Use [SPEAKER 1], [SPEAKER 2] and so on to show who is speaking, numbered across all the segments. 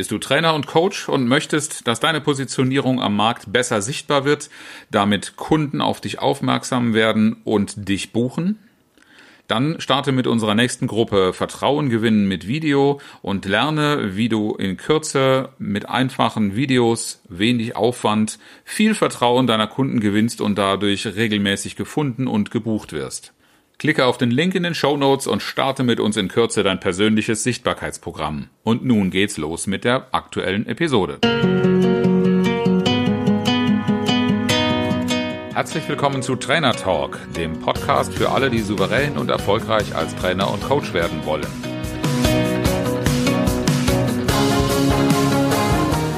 [SPEAKER 1] Bist du Trainer und Coach und möchtest, dass deine Positionierung am Markt besser sichtbar wird, damit Kunden auf dich aufmerksam werden und dich buchen? Dann starte mit unserer nächsten Gruppe Vertrauen gewinnen mit Video und lerne, wie du in Kürze mit einfachen Videos, wenig Aufwand, viel Vertrauen deiner Kunden gewinnst und dadurch regelmäßig gefunden und gebucht wirst. Klicke auf den Link in den Show Notes und starte mit uns in Kürze dein persönliches Sichtbarkeitsprogramm. Und nun geht's los mit der aktuellen Episode. Herzlich willkommen zu Trainer Talk, dem Podcast für alle, die souverän und erfolgreich als Trainer und Coach werden wollen.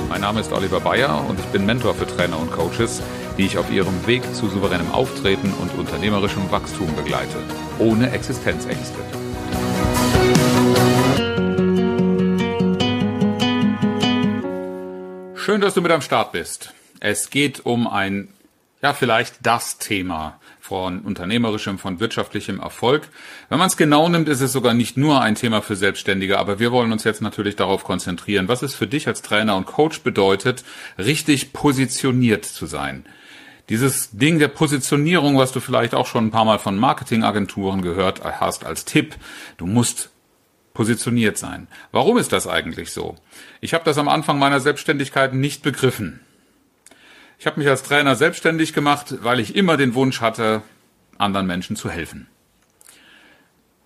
[SPEAKER 1] Mein Name ist Oliver Bayer und ich bin Mentor für Trainer und Coaches, die ich auf ihrem Weg zu souveränem Auftreten und unternehmerischem Wachstum begleite, ohne Existenzängste. Schön, dass du mit am Start bist. Es geht um ein ja, vielleicht das Thema von unternehmerischem, von wirtschaftlichem Erfolg. Wenn man es genau nimmt, ist es sogar nicht nur ein Thema für Selbstständige, aber wir wollen uns jetzt natürlich darauf konzentrieren, was es für dich als Trainer und Coach bedeutet, richtig positioniert zu sein. Dieses Ding der Positionierung, was du vielleicht auch schon ein paar Mal von Marketingagenturen gehört hast als Tipp, du musst positioniert sein. Warum ist das eigentlich so? Ich habe das am Anfang meiner Selbstständigkeit nicht begriffen. Ich habe mich als Trainer selbstständig gemacht, weil ich immer den Wunsch hatte, anderen Menschen zu helfen.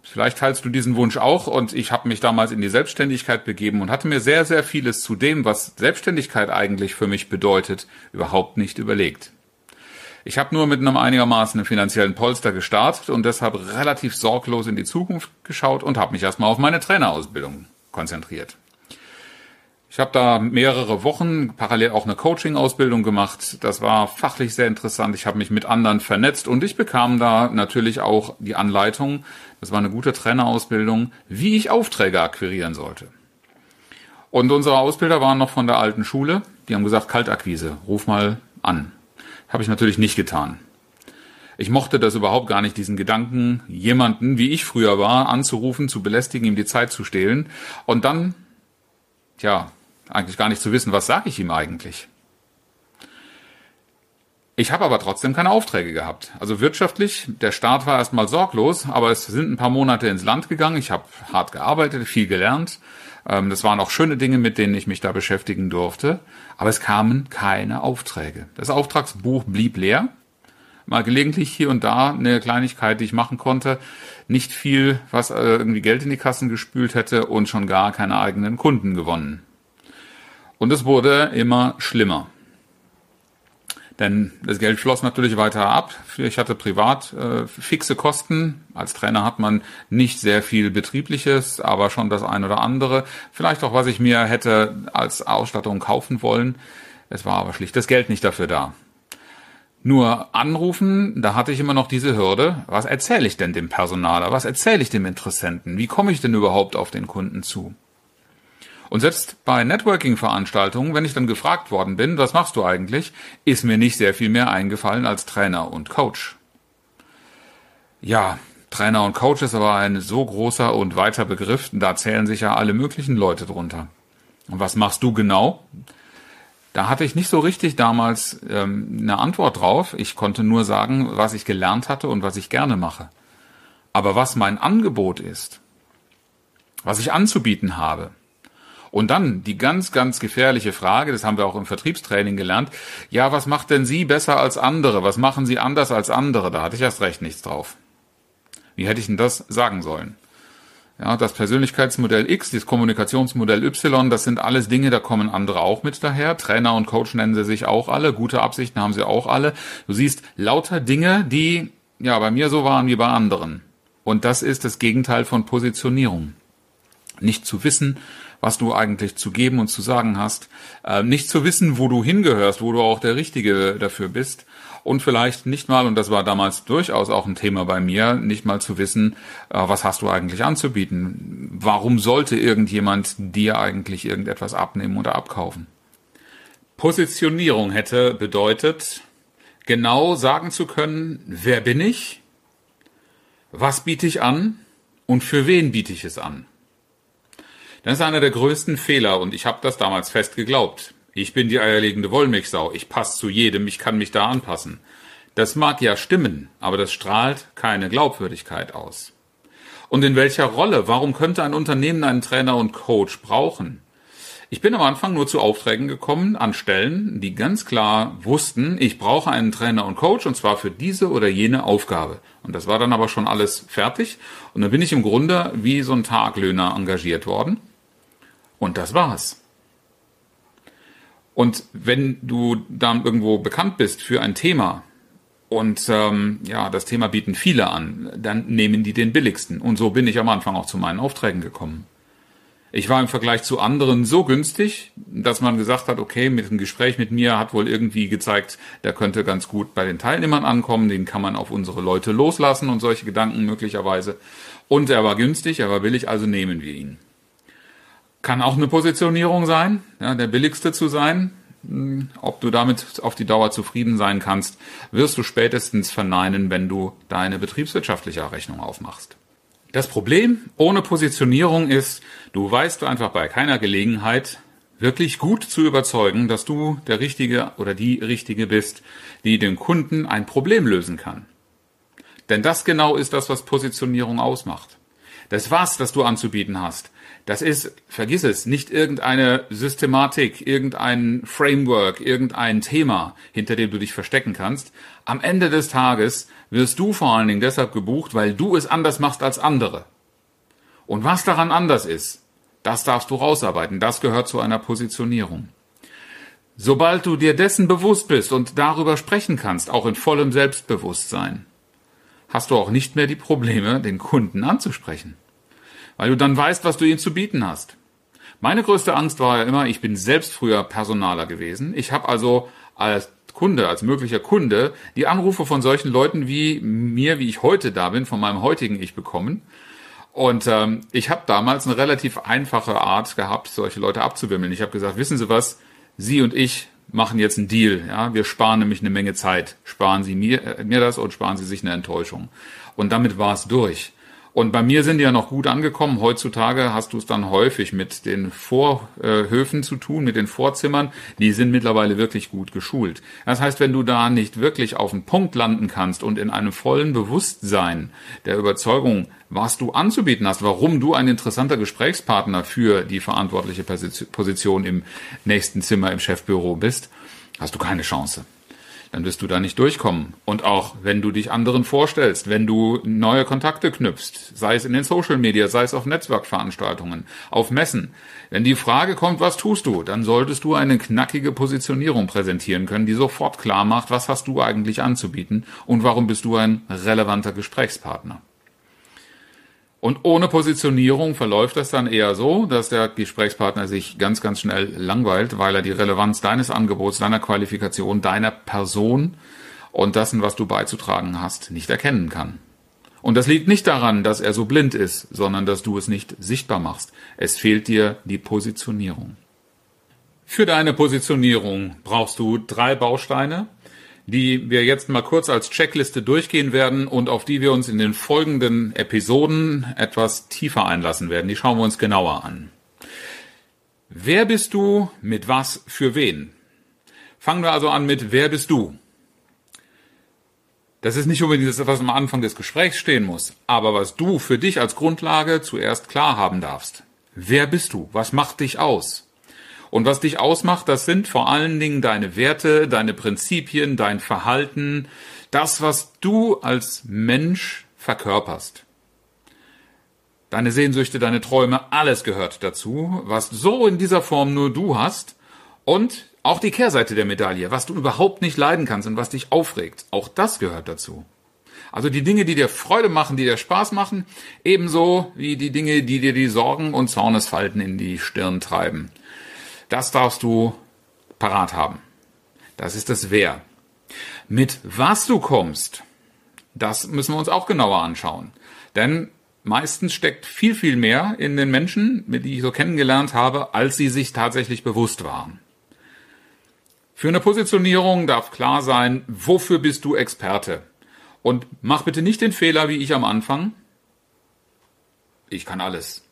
[SPEAKER 1] Vielleicht teilst du diesen Wunsch auch und ich habe mich damals in die Selbstständigkeit begeben und hatte mir sehr, sehr vieles zu dem, was Selbstständigkeit eigentlich für mich bedeutet, überhaupt nicht überlegt. Ich habe nur mit einem einigermaßen finanziellen Polster gestartet und deshalb relativ sorglos in die Zukunft geschaut und habe mich erstmal auf meine Trainerausbildung konzentriert. Ich habe da mehrere Wochen parallel auch eine Coaching-Ausbildung gemacht. Das war fachlich sehr interessant. Ich habe mich mit anderen vernetzt und ich bekam da natürlich auch die Anleitung, das war eine gute Trainerausbildung, wie ich Aufträge akquirieren sollte. Und unsere Ausbilder waren noch von der alten Schule. Die haben gesagt, Kaltakquise, ruf mal an. Habe ich natürlich nicht getan. Ich mochte das überhaupt gar nicht, diesen Gedanken, jemanden, wie ich früher war, anzurufen, zu belästigen, ihm die Zeit zu stehlen. Und dann, tja, eigentlich gar nicht zu wissen, was sage ich ihm eigentlich. Ich habe aber trotzdem keine Aufträge gehabt. Also wirtschaftlich, der Start war erstmal sorglos, aber es sind ein paar Monate ins Land gegangen. Ich habe hart gearbeitet, viel gelernt. Ähm, das waren auch schöne Dinge, mit denen ich mich da beschäftigen durfte. Aber es kamen keine Aufträge. Das Auftragsbuch blieb leer. Mal gelegentlich hier und da eine Kleinigkeit, die ich machen konnte. Nicht viel, was äh, irgendwie Geld in die Kassen gespült hätte und schon gar keine eigenen Kunden gewonnen. Und es wurde immer schlimmer. Denn das Geld floss natürlich weiter ab. Ich hatte privat äh, fixe Kosten. Als Trainer hat man nicht sehr viel Betriebliches, aber schon das eine oder andere. Vielleicht auch, was ich mir hätte als Ausstattung kaufen wollen. Es war aber schlicht das Geld nicht dafür da. Nur anrufen, da hatte ich immer noch diese Hürde. Was erzähle ich denn dem Personaler? Was erzähle ich dem Interessenten? Wie komme ich denn überhaupt auf den Kunden zu? Und selbst bei Networking-Veranstaltungen, wenn ich dann gefragt worden bin, was machst du eigentlich, ist mir nicht sehr viel mehr eingefallen als Trainer und Coach. Ja, Trainer und Coach ist aber ein so großer und weiter Begriff, da zählen sich ja alle möglichen Leute drunter. Und was machst du genau? Da hatte ich nicht so richtig damals ähm, eine Antwort drauf. Ich konnte nur sagen, was ich gelernt hatte und was ich gerne mache. Aber was mein Angebot ist, was ich anzubieten habe, und dann die ganz, ganz gefährliche Frage, das haben wir auch im Vertriebstraining gelernt, ja, was macht denn Sie besser als andere? Was machen Sie anders als andere? Da hatte ich erst recht nichts drauf. Wie hätte ich denn das sagen sollen? Ja, das Persönlichkeitsmodell X, das Kommunikationsmodell Y, das sind alles Dinge, da kommen andere auch mit daher. Trainer und Coach nennen sie sich auch alle. Gute Absichten haben sie auch alle. Du siehst lauter Dinge, die ja bei mir so waren wie bei anderen. Und das ist das Gegenteil von Positionierung. Nicht zu wissen, was du eigentlich zu geben und zu sagen hast, äh, nicht zu wissen, wo du hingehörst, wo du auch der Richtige dafür bist und vielleicht nicht mal, und das war damals durchaus auch ein Thema bei mir, nicht mal zu wissen, äh, was hast du eigentlich anzubieten? Warum sollte irgendjemand dir eigentlich irgendetwas abnehmen oder abkaufen? Positionierung hätte bedeutet, genau sagen zu können, wer bin ich, was biete ich an und für wen biete ich es an. Das ist einer der größten Fehler und ich habe das damals fest geglaubt. Ich bin die eierlegende Wollmilchsau, ich passe zu jedem, ich kann mich da anpassen. Das mag ja stimmen, aber das strahlt keine Glaubwürdigkeit aus. Und in welcher Rolle? Warum könnte ein Unternehmen einen Trainer und Coach brauchen? Ich bin am Anfang nur zu Aufträgen gekommen an Stellen, die ganz klar wussten, ich brauche einen Trainer und Coach und zwar für diese oder jene Aufgabe. Und das war dann aber schon alles fertig. Und dann bin ich im Grunde wie so ein Taglöhner engagiert worden. Und das war's. Und wenn du dann irgendwo bekannt bist für ein Thema und ähm, ja, das Thema bieten viele an, dann nehmen die den billigsten. Und so bin ich am Anfang auch zu meinen Aufträgen gekommen. Ich war im Vergleich zu anderen so günstig, dass man gesagt hat, okay, mit dem Gespräch mit mir hat wohl irgendwie gezeigt, der könnte ganz gut bei den Teilnehmern ankommen, den kann man auf unsere Leute loslassen und solche Gedanken möglicherweise. Und er war günstig, er war billig, also nehmen wir ihn. Kann auch eine Positionierung sein, ja, der billigste zu sein. Hm, ob du damit auf die Dauer zufrieden sein kannst, wirst du spätestens verneinen, wenn du deine betriebswirtschaftliche Rechnung aufmachst. Das Problem ohne Positionierung ist, du weißt einfach bei keiner Gelegenheit wirklich gut zu überzeugen, dass du der Richtige oder die Richtige bist, die dem Kunden ein Problem lösen kann. Denn das genau ist das, was Positionierung ausmacht. Das was, das du anzubieten hast, das ist, vergiss es, nicht irgendeine Systematik, irgendein Framework, irgendein Thema, hinter dem du dich verstecken kannst. Am Ende des Tages wirst du vor allen Dingen deshalb gebucht, weil du es anders machst als andere. Und was daran anders ist, das darfst du rausarbeiten. Das gehört zu einer Positionierung. Sobald du dir dessen bewusst bist und darüber sprechen kannst, auch in vollem Selbstbewusstsein, hast du auch nicht mehr die Probleme, den Kunden anzusprechen weil du dann weißt, was du ihnen zu bieten hast. Meine größte Angst war ja immer, ich bin selbst früher Personaler gewesen. Ich habe also als Kunde, als möglicher Kunde, die Anrufe von solchen Leuten wie mir, wie ich heute da bin, von meinem heutigen Ich bekommen. Und ähm, ich habe damals eine relativ einfache Art gehabt, solche Leute abzuwimmeln. Ich habe gesagt, wissen Sie was, Sie und ich machen jetzt einen Deal. Ja, wir sparen nämlich eine Menge Zeit. Sparen Sie mir, äh, mir das und sparen Sie sich eine Enttäuschung. Und damit war es durch. Und bei mir sind die ja noch gut angekommen. Heutzutage hast du es dann häufig mit den Vorhöfen zu tun, mit den Vorzimmern. Die sind mittlerweile wirklich gut geschult. Das heißt, wenn du da nicht wirklich auf den Punkt landen kannst und in einem vollen Bewusstsein der Überzeugung, was du anzubieten hast, warum du ein interessanter Gesprächspartner für die verantwortliche Position im nächsten Zimmer im Chefbüro bist, hast du keine Chance dann wirst du da nicht durchkommen. Und auch wenn du dich anderen vorstellst, wenn du neue Kontakte knüpfst, sei es in den Social Media, sei es auf Netzwerkveranstaltungen, auf Messen, wenn die Frage kommt, was tust du, dann solltest du eine knackige Positionierung präsentieren können, die sofort klar macht, was hast du eigentlich anzubieten und warum bist du ein relevanter Gesprächspartner. Und ohne Positionierung verläuft das dann eher so, dass der Gesprächspartner sich ganz, ganz schnell langweilt, weil er die Relevanz deines Angebots, deiner Qualifikation, deiner Person und dessen, was du beizutragen hast, nicht erkennen kann. Und das liegt nicht daran, dass er so blind ist, sondern dass du es nicht sichtbar machst. Es fehlt dir die Positionierung. Für deine Positionierung brauchst du drei Bausteine die wir jetzt mal kurz als Checkliste durchgehen werden und auf die wir uns in den folgenden Episoden etwas tiefer einlassen werden. Die schauen wir uns genauer an. Wer bist du mit was für wen? Fangen wir also an mit Wer bist du? Das ist nicht unbedingt das, was am Anfang des Gesprächs stehen muss, aber was du für dich als Grundlage zuerst klar haben darfst. Wer bist du? Was macht dich aus? Und was dich ausmacht, das sind vor allen Dingen deine Werte, deine Prinzipien, dein Verhalten, das, was du als Mensch verkörperst. Deine Sehnsüchte, deine Träume, alles gehört dazu, was so in dieser Form nur du hast. Und auch die Kehrseite der Medaille, was du überhaupt nicht leiden kannst und was dich aufregt, auch das gehört dazu. Also die Dinge, die dir Freude machen, die dir Spaß machen, ebenso wie die Dinge, die dir die Sorgen und Zornesfalten in die Stirn treiben. Das darfst du parat haben. Das ist das Wer. Mit was du kommst, das müssen wir uns auch genauer anschauen. Denn meistens steckt viel, viel mehr in den Menschen, die ich so kennengelernt habe, als sie sich tatsächlich bewusst waren. Für eine Positionierung darf klar sein, wofür bist du Experte? Und mach bitte nicht den Fehler wie ich am Anfang. Ich kann alles.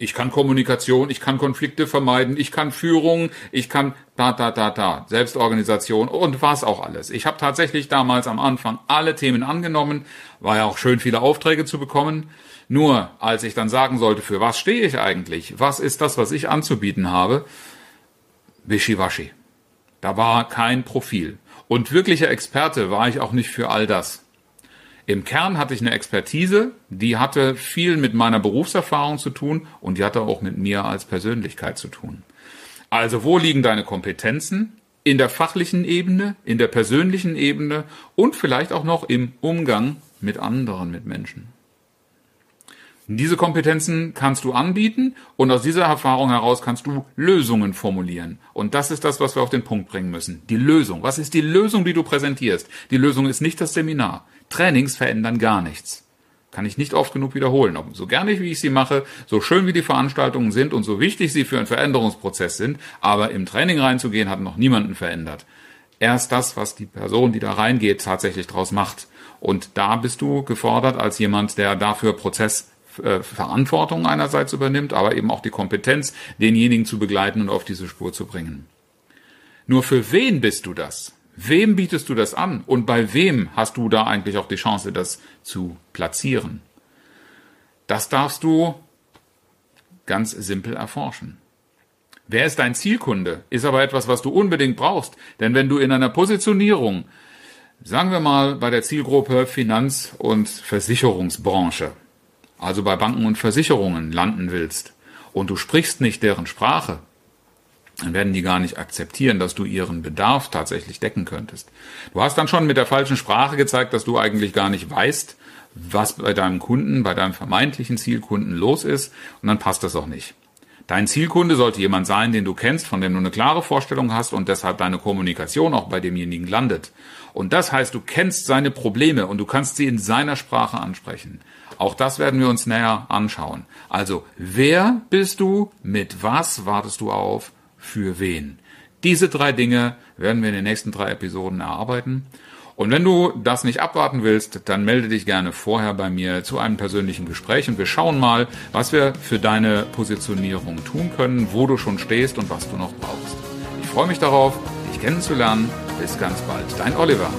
[SPEAKER 1] Ich kann Kommunikation, ich kann Konflikte vermeiden, ich kann Führung, ich kann da, da, da, da, Selbstorganisation und was auch alles. Ich habe tatsächlich damals am Anfang alle Themen angenommen, war ja auch schön, viele Aufträge zu bekommen. Nur als ich dann sagen sollte, für was stehe ich eigentlich, was ist das, was ich anzubieten habe, wischiwaschi. Da war kein Profil. Und wirklicher Experte war ich auch nicht für all das. Im Kern hatte ich eine Expertise, die hatte viel mit meiner Berufserfahrung zu tun und die hatte auch mit mir als Persönlichkeit zu tun. Also wo liegen deine Kompetenzen? In der fachlichen Ebene, in der persönlichen Ebene und vielleicht auch noch im Umgang mit anderen, mit Menschen. Diese Kompetenzen kannst du anbieten und aus dieser Erfahrung heraus kannst du Lösungen formulieren. Und das ist das, was wir auf den Punkt bringen müssen. Die Lösung. Was ist die Lösung, die du präsentierst? Die Lösung ist nicht das Seminar. Trainings verändern gar nichts. Kann ich nicht oft genug wiederholen. So gerne wie ich sie mache, so schön wie die Veranstaltungen sind und so wichtig sie für einen Veränderungsprozess sind, aber im Training reinzugehen hat noch niemanden verändert. Erst das, was die Person, die da reingeht, tatsächlich draus macht. Und da bist du gefordert als jemand, der dafür Prozess äh, Verantwortung einerseits übernimmt, aber eben auch die Kompetenz, denjenigen zu begleiten und auf diese Spur zu bringen. Nur für wen bist du das? Wem bietest du das an? Und bei wem hast du da eigentlich auch die Chance, das zu platzieren? Das darfst du ganz simpel erforschen. Wer ist dein Zielkunde? Ist aber etwas, was du unbedingt brauchst. Denn wenn du in einer Positionierung, sagen wir mal bei der Zielgruppe Finanz- und Versicherungsbranche, also bei Banken und Versicherungen landen willst und du sprichst nicht deren Sprache, dann werden die gar nicht akzeptieren, dass du ihren Bedarf tatsächlich decken könntest. Du hast dann schon mit der falschen Sprache gezeigt, dass du eigentlich gar nicht weißt, was bei deinem Kunden, bei deinem vermeintlichen Zielkunden los ist, und dann passt das auch nicht. Dein Zielkunde sollte jemand sein, den du kennst, von dem du eine klare Vorstellung hast und deshalb deine Kommunikation auch bei demjenigen landet. Und das heißt, du kennst seine Probleme und du kannst sie in seiner Sprache ansprechen. Auch das werden wir uns näher anschauen. Also, wer bist du? Mit was wartest du auf? Für wen? Diese drei Dinge werden wir in den nächsten drei Episoden erarbeiten. Und wenn du das nicht abwarten willst, dann melde dich gerne vorher bei mir zu einem persönlichen Gespräch und wir schauen mal, was wir für deine Positionierung tun können, wo du schon stehst und was du noch brauchst. Ich freue mich darauf, dich kennenzulernen. Bis ganz bald. Dein Oliver.